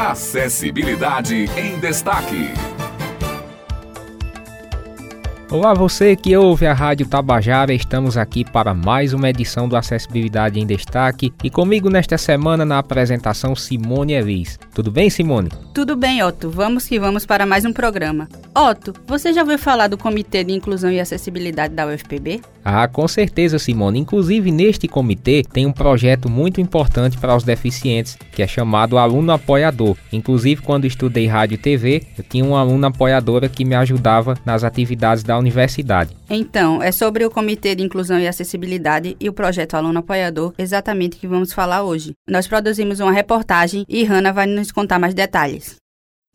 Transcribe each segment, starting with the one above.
Acessibilidade em Destaque. Olá, você que ouve a Rádio Tabajara, estamos aqui para mais uma edição do Acessibilidade em Destaque e comigo nesta semana na apresentação Simone Elis. Tudo bem, Simone? Tudo bem, Otto. Vamos que vamos para mais um programa. Otto, você já ouviu falar do Comitê de Inclusão e Acessibilidade da UFPB? Ah, com certeza, Simone. Inclusive, neste comitê tem um projeto muito importante para os deficientes, que é chamado Aluno Apoiador. Inclusive, quando estudei rádio e TV, eu tinha uma aluna apoiadora que me ajudava nas atividades da universidade. Então, é sobre o Comitê de Inclusão e Acessibilidade e o projeto Aluno Apoiador exatamente que vamos falar hoje. Nós produzimos uma reportagem e Hanna vai nos contar mais detalhes.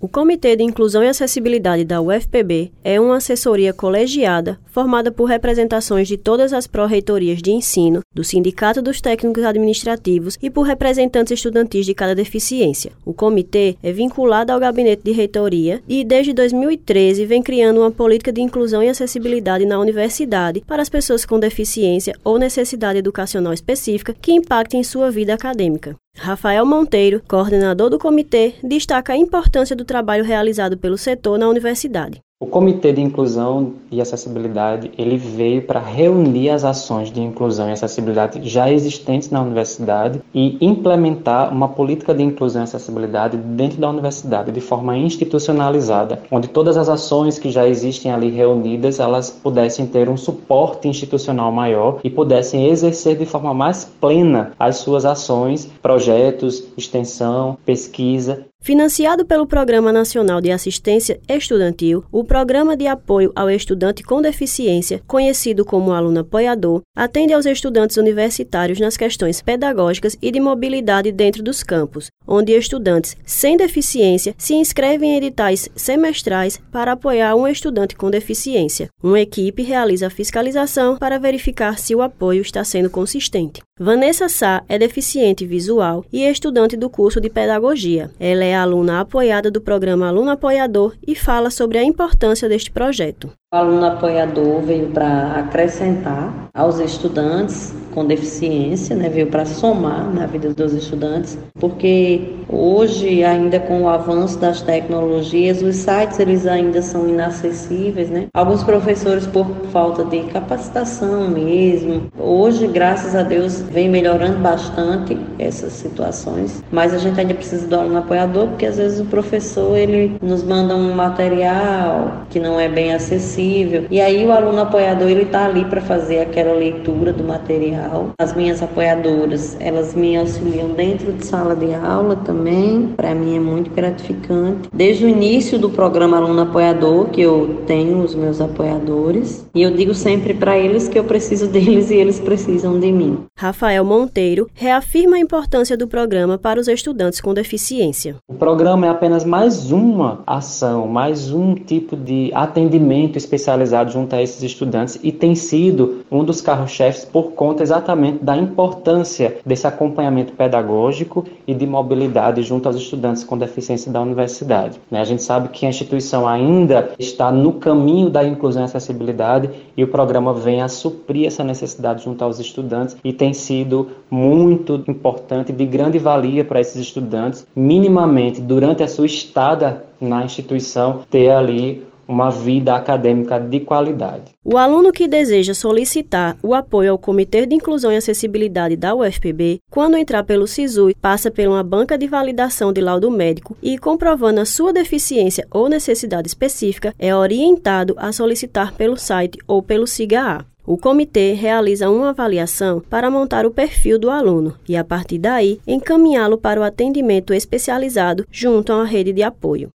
O Comitê de Inclusão e Acessibilidade da UFPB é uma assessoria colegiada formada por representações de todas as pró-reitorias de ensino, do Sindicato dos Técnicos Administrativos e por representantes estudantis de cada deficiência. O comitê é vinculado ao gabinete de reitoria e, desde 2013, vem criando uma política de inclusão e acessibilidade na universidade para as pessoas com deficiência ou necessidade educacional específica que impactem sua vida acadêmica. Rafael Monteiro, coordenador do comitê, destaca a importância do trabalho realizado pelo setor na universidade. O Comitê de Inclusão e Acessibilidade ele veio para reunir as ações de inclusão e acessibilidade já existentes na universidade e implementar uma política de inclusão e acessibilidade dentro da universidade de forma institucionalizada, onde todas as ações que já existem ali reunidas elas pudessem ter um suporte institucional maior e pudessem exercer de forma mais plena as suas ações, projetos, extensão, pesquisa. Financiado pelo Programa Nacional de Assistência Estudantil, o Programa de Apoio ao Estudante com Deficiência, conhecido como Aluno Apoiador, atende aos estudantes universitários nas questões pedagógicas e de mobilidade dentro dos campos, onde estudantes sem deficiência se inscrevem em editais semestrais para apoiar um estudante com deficiência. Uma equipe realiza a fiscalização para verificar se o apoio está sendo consistente. Vanessa Sá é deficiente visual e estudante do curso de Pedagogia. Ela é aluna apoiada do programa Aluno Apoiador e fala sobre a importância deste projeto. Aluno apoiador veio para acrescentar aos estudantes com deficiência, né, veio para somar na vida dos estudantes, porque hoje ainda com o avanço das tecnologias, os sites eles ainda são inacessíveis, né? Alguns professores por falta de capacitação mesmo. Hoje, graças a Deus, vem melhorando bastante essas situações, mas a gente ainda precisa do aluno apoiador, porque às vezes o professor ele nos manda um material que não é bem acessível e aí o aluno apoiador ele está ali para fazer aquela leitura do material. As minhas apoiadoras, elas me auxiliam dentro de sala de aula também. Para mim é muito gratificante. Desde o início do programa Aluno Apoiador, que eu tenho os meus apoiadores, e eu digo sempre para eles que eu preciso deles e eles precisam de mim. Rafael Monteiro reafirma a importância do programa para os estudantes com deficiência. O programa é apenas mais uma ação, mais um tipo de atendimento especializado junto a esses estudantes e tem sido um dos carros-chefes por conta exatamente da importância desse acompanhamento pedagógico e de mobilidade junto aos estudantes com deficiência da universidade. Né? A gente sabe que a instituição ainda está no caminho da inclusão e acessibilidade e o programa vem a suprir essa necessidade junto aos estudantes e tem sido muito importante, de grande valia para esses estudantes, minimamente durante a sua estada na instituição, ter ali uma vida acadêmica de qualidade. O aluno que deseja solicitar o apoio ao Comitê de Inclusão e Acessibilidade da UFPB, quando entrar pelo SISU, passa por uma banca de validação de laudo médico e, comprovando a sua deficiência ou necessidade específica, é orientado a solicitar pelo site ou pelo SIGA-A. O comitê realiza uma avaliação para montar o perfil do aluno e, a partir daí, encaminhá-lo para o atendimento especializado junto a uma rede de apoio.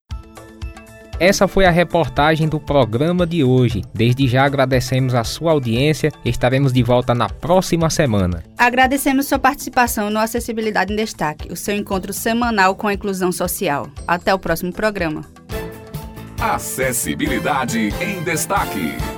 Essa foi a reportagem do programa de hoje. Desde já agradecemos a sua audiência. Estaremos de volta na próxima semana. Agradecemos sua participação no Acessibilidade em Destaque, o seu encontro semanal com a inclusão social. Até o próximo programa. Acessibilidade em Destaque.